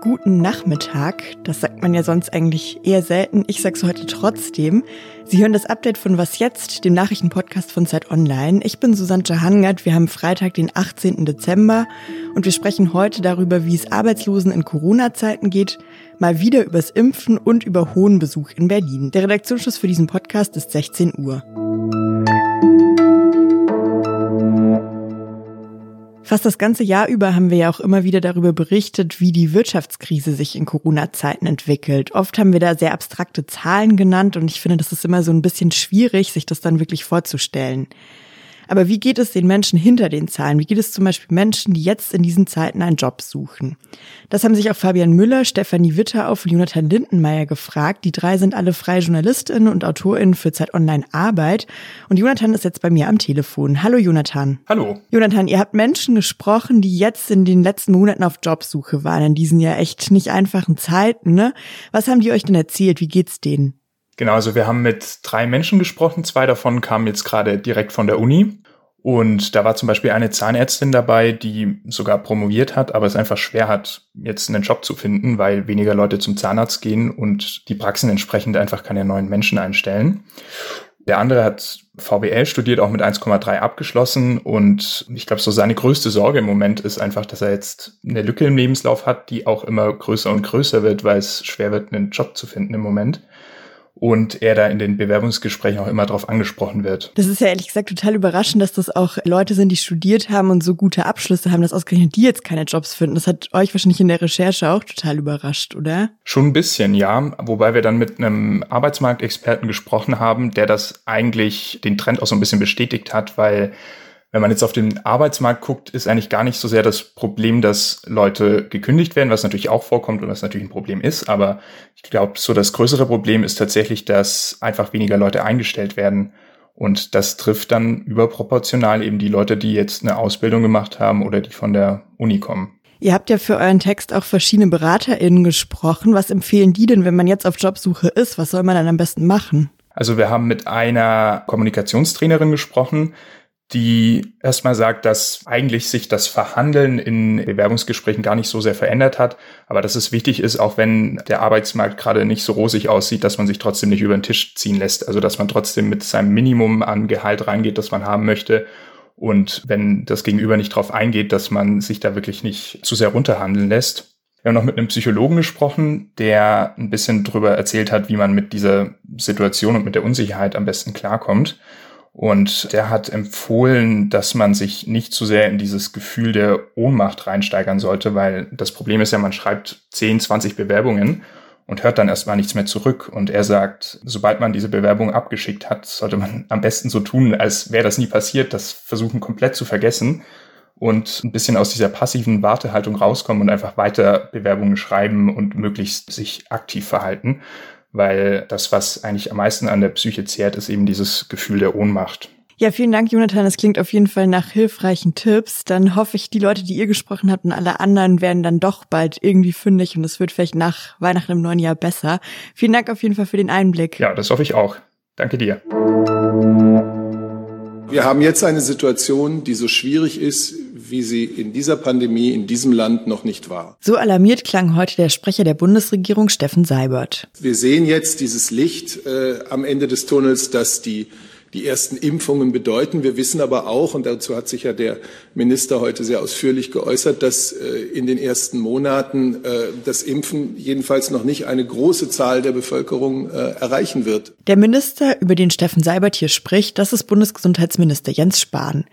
Guten Nachmittag. Das sagt man ja sonst eigentlich eher selten. Ich sag's heute trotzdem. Sie hören das Update von Was jetzt, dem Nachrichtenpodcast von Zeit Online. Ich bin Susanne Jahangert. Wir haben Freitag, den 18. Dezember und wir sprechen heute darüber, wie es Arbeitslosen in Corona-Zeiten geht, mal wieder übers Impfen und über hohen Besuch in Berlin. Der Redaktionsschluss für diesen Podcast ist 16 Uhr. Fast das ganze Jahr über haben wir ja auch immer wieder darüber berichtet, wie die Wirtschaftskrise sich in Corona-Zeiten entwickelt. Oft haben wir da sehr abstrakte Zahlen genannt und ich finde, das ist immer so ein bisschen schwierig, sich das dann wirklich vorzustellen. Aber wie geht es den Menschen hinter den Zahlen? Wie geht es zum Beispiel Menschen, die jetzt in diesen Zeiten einen Job suchen? Das haben sich auch Fabian Müller, Stefanie Witterauf und Jonathan Lindenmeier gefragt. Die drei sind alle freie Journalistinnen und AutorInnen für Zeit Online Arbeit. Und Jonathan ist jetzt bei mir am Telefon. Hallo Jonathan. Hallo. Jonathan, ihr habt Menschen gesprochen, die jetzt in den letzten Monaten auf Jobsuche waren, in diesen ja echt nicht einfachen Zeiten. Ne? Was haben die euch denn erzählt? Wie geht's denen? Genau, also wir haben mit drei Menschen gesprochen. Zwei davon kamen jetzt gerade direkt von der Uni. Und da war zum Beispiel eine Zahnärztin dabei, die sogar promoviert hat, aber es einfach schwer hat, jetzt einen Job zu finden, weil weniger Leute zum Zahnarzt gehen und die Praxen entsprechend einfach keine neuen Menschen einstellen. Der andere hat VWL studiert, auch mit 1,3 abgeschlossen und ich glaube, so seine größte Sorge im Moment ist einfach, dass er jetzt eine Lücke im Lebenslauf hat, die auch immer größer und größer wird, weil es schwer wird, einen Job zu finden im Moment und er da in den Bewerbungsgesprächen auch immer darauf angesprochen wird. Das ist ja ehrlich gesagt total überraschend, dass das auch Leute sind, die studiert haben und so gute Abschlüsse haben, dass ausgerechnet die jetzt keine Jobs finden. Das hat euch wahrscheinlich in der Recherche auch total überrascht, oder? Schon ein bisschen, ja. Wobei wir dann mit einem Arbeitsmarktexperten gesprochen haben, der das eigentlich den Trend auch so ein bisschen bestätigt hat, weil wenn man jetzt auf den Arbeitsmarkt guckt, ist eigentlich gar nicht so sehr das Problem, dass Leute gekündigt werden, was natürlich auch vorkommt und was natürlich ein Problem ist. Aber ich glaube, so das größere Problem ist tatsächlich, dass einfach weniger Leute eingestellt werden. Und das trifft dann überproportional eben die Leute, die jetzt eine Ausbildung gemacht haben oder die von der Uni kommen. Ihr habt ja für euren Text auch verschiedene BeraterInnen gesprochen. Was empfehlen die denn, wenn man jetzt auf Jobsuche ist? Was soll man dann am besten machen? Also wir haben mit einer Kommunikationstrainerin gesprochen, die erstmal sagt, dass eigentlich sich das Verhandeln in Bewerbungsgesprächen gar nicht so sehr verändert hat, aber dass es wichtig ist, auch wenn der Arbeitsmarkt gerade nicht so rosig aussieht, dass man sich trotzdem nicht über den Tisch ziehen lässt. Also dass man trotzdem mit seinem Minimum an Gehalt reingeht, das man haben möchte. Und wenn das Gegenüber nicht darauf eingeht, dass man sich da wirklich nicht zu sehr runterhandeln lässt. Wir haben noch mit einem Psychologen gesprochen, der ein bisschen drüber erzählt hat, wie man mit dieser Situation und mit der Unsicherheit am besten klarkommt. Und der hat empfohlen, dass man sich nicht zu sehr in dieses Gefühl der Ohnmacht reinsteigern sollte, weil das Problem ist ja, man schreibt 10, 20 Bewerbungen und hört dann erstmal nichts mehr zurück. Und er sagt, sobald man diese Bewerbung abgeschickt hat, sollte man am besten so tun, als wäre das nie passiert, das versuchen komplett zu vergessen und ein bisschen aus dieser passiven Wartehaltung rauskommen und einfach weiter Bewerbungen schreiben und möglichst sich aktiv verhalten weil das, was eigentlich am meisten an der Psyche zehrt, ist eben dieses Gefühl der Ohnmacht. Ja, vielen Dank, Jonathan. Das klingt auf jeden Fall nach hilfreichen Tipps. Dann hoffe ich, die Leute, die ihr gesprochen habt und alle anderen werden dann doch bald irgendwie fündig und es wird vielleicht nach Weihnachten im neuen Jahr besser. Vielen Dank auf jeden Fall für den Einblick. Ja, das hoffe ich auch. Danke dir. Wir haben jetzt eine Situation, die so schwierig ist, wie sie in dieser Pandemie in diesem Land noch nicht war. So alarmiert klang heute der Sprecher der Bundesregierung Steffen Seibert. Wir sehen jetzt dieses Licht äh, am Ende des Tunnels, dass die die ersten Impfungen bedeuten. Wir wissen aber auch, und dazu hat sich ja der Minister heute sehr ausführlich geäußert, dass äh, in den ersten Monaten äh, das Impfen jedenfalls noch nicht eine große Zahl der Bevölkerung äh, erreichen wird. Der Minister, über den Steffen Seibert hier spricht, das ist Bundesgesundheitsminister Jens Spahn.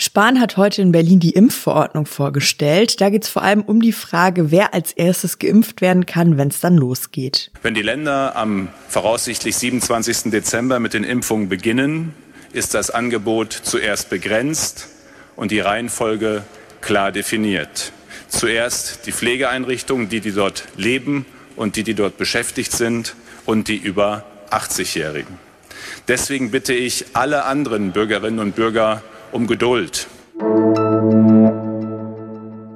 Spahn hat heute in Berlin die Impfverordnung vorgestellt. Da geht es vor allem um die Frage, wer als erstes geimpft werden kann, wenn es dann losgeht. Wenn die Länder am voraussichtlich 27. Dezember mit den Impfungen beginnen, ist das Angebot zuerst begrenzt und die Reihenfolge klar definiert. Zuerst die Pflegeeinrichtungen, die, die dort leben und die, die dort beschäftigt sind und die über 80-Jährigen. Deswegen bitte ich alle anderen Bürgerinnen und Bürger um Geduld.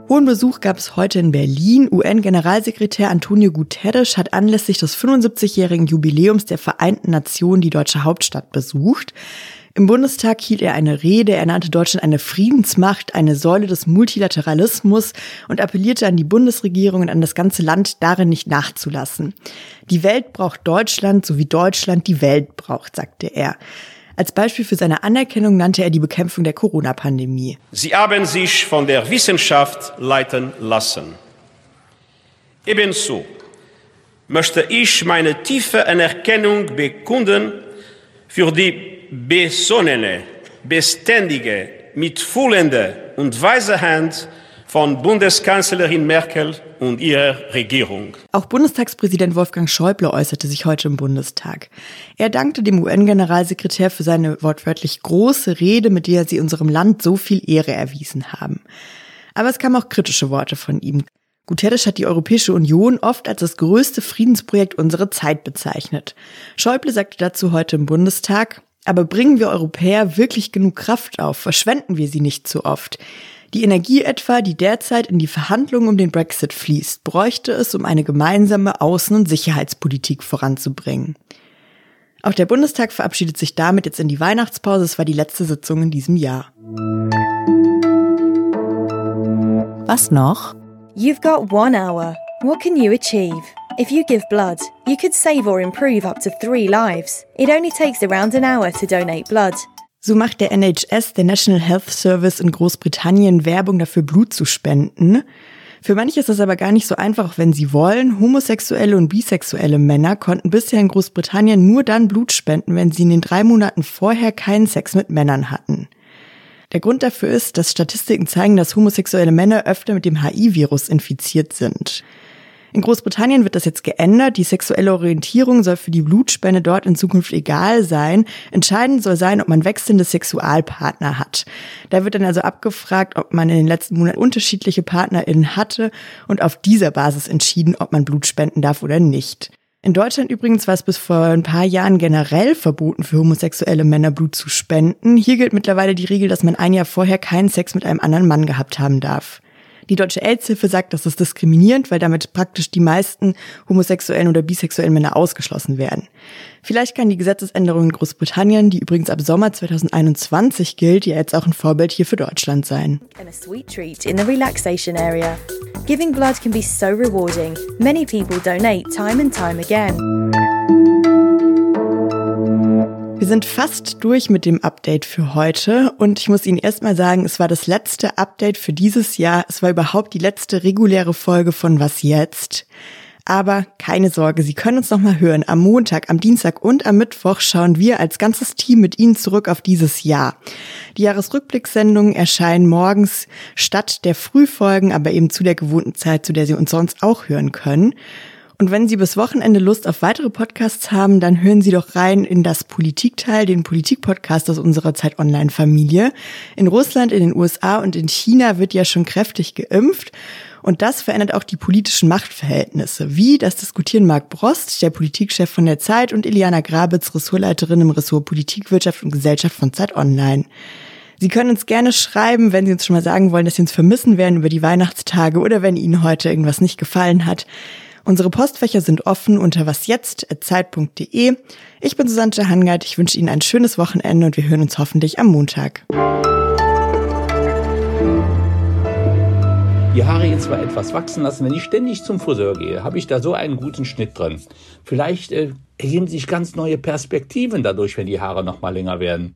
Hohen Besuch gab es heute in Berlin. UN-Generalsekretär Antonio Guterres hat anlässlich des 75-jährigen Jubiläums der Vereinten Nationen die deutsche Hauptstadt besucht. Im Bundestag hielt er eine Rede, er nannte Deutschland eine Friedensmacht, eine Säule des Multilateralismus und appellierte an die Bundesregierung und an das ganze Land, darin nicht nachzulassen. Die Welt braucht Deutschland, so wie Deutschland die Welt braucht, sagte er. Als Beispiel für seine Anerkennung nannte er die Bekämpfung der Corona-Pandemie. Sie haben sich von der Wissenschaft leiten lassen. Ebenso möchte ich meine tiefe Anerkennung bekunden für die besonnene, beständige, mitfühlende und weise Hand von Bundeskanzlerin Merkel und ihrer Regierung. Auch Bundestagspräsident Wolfgang Schäuble äußerte sich heute im Bundestag. Er dankte dem UN-Generalsekretär für seine wortwörtlich große Rede, mit der sie unserem Land so viel Ehre erwiesen haben. Aber es kamen auch kritische Worte von ihm. Guterres hat die Europäische Union oft als das größte Friedensprojekt unserer Zeit bezeichnet. Schäuble sagte dazu heute im Bundestag, aber bringen wir Europäer wirklich genug Kraft auf? Verschwenden wir sie nicht zu oft? Die Energie etwa, die derzeit in die Verhandlungen um den Brexit fließt, bräuchte es, um eine gemeinsame Außen- und Sicherheitspolitik voranzubringen. Auch der Bundestag verabschiedet sich damit jetzt in die Weihnachtspause. Es war die letzte Sitzung in diesem Jahr. Was noch? You've got one hour. What can you achieve? If you give blood, you could save or improve up to three lives. It only takes around an hour to donate blood. So macht der NHS, der National Health Service in Großbritannien, Werbung dafür, Blut zu spenden. Für manche ist das aber gar nicht so einfach, wenn sie wollen. Homosexuelle und bisexuelle Männer konnten bisher in Großbritannien nur dann Blut spenden, wenn sie in den drei Monaten vorher keinen Sex mit Männern hatten. Der Grund dafür ist, dass Statistiken zeigen, dass homosexuelle Männer öfter mit dem HIV-Virus infiziert sind. In Großbritannien wird das jetzt geändert. Die sexuelle Orientierung soll für die Blutspende dort in Zukunft egal sein. Entscheidend soll sein, ob man wechselnde Sexualpartner hat. Da wird dann also abgefragt, ob man in den letzten Monaten unterschiedliche PartnerInnen hatte und auf dieser Basis entschieden, ob man Blut spenden darf oder nicht. In Deutschland übrigens war es bis vor ein paar Jahren generell verboten für homosexuelle Männer Blut zu spenden. Hier gilt mittlerweile die Regel, dass man ein Jahr vorher keinen Sex mit einem anderen Mann gehabt haben darf. Die Deutsche AIDS-Hilfe sagt, das ist diskriminierend, weil damit praktisch die meisten homosexuellen oder bisexuellen Männer ausgeschlossen werden. Vielleicht kann die Gesetzesänderung in Großbritannien, die übrigens ab Sommer 2021 gilt, ja jetzt auch ein Vorbild hier für Deutschland sein. And a sweet treat in the relaxation area. Giving blood can be so rewarding. Many people donate time and time again. Wir sind fast durch mit dem Update für heute und ich muss Ihnen erstmal sagen, es war das letzte Update für dieses Jahr. Es war überhaupt die letzte reguläre Folge von Was jetzt? Aber keine Sorge, Sie können uns noch mal hören. Am Montag, am Dienstag und am Mittwoch schauen wir als ganzes Team mit Ihnen zurück auf dieses Jahr. Die Jahresrückblicksendungen erscheinen morgens statt der Frühfolgen, aber eben zu der gewohnten Zeit, zu der Sie uns sonst auch hören können. Und wenn Sie bis Wochenende Lust auf weitere Podcasts haben, dann hören Sie doch rein in das Politikteil, den Politikpodcast aus unserer Zeit Online-Familie. In Russland, in den USA und in China wird ja schon kräftig geimpft. Und das verändert auch die politischen Machtverhältnisse. Wie, das diskutieren Marc Brost, der Politikchef von der Zeit, und Iliana Grabitz, Ressortleiterin im Ressort Politik, Wirtschaft und Gesellschaft von Zeit Online. Sie können uns gerne schreiben, wenn Sie uns schon mal sagen wollen, dass Sie uns vermissen werden über die Weihnachtstage oder wenn Ihnen heute irgendwas nicht gefallen hat. Unsere Postfächer sind offen unter wasjetzt.zeit.de. Ich bin Susanne Hangard. Ich wünsche Ihnen ein schönes Wochenende und wir hören uns hoffentlich am Montag. Die Haare jetzt zwar etwas wachsen lassen. Wenn ich ständig zum Friseur gehe, habe ich da so einen guten Schnitt drin. Vielleicht äh, ergeben sich ganz neue Perspektiven dadurch, wenn die Haare noch mal länger werden.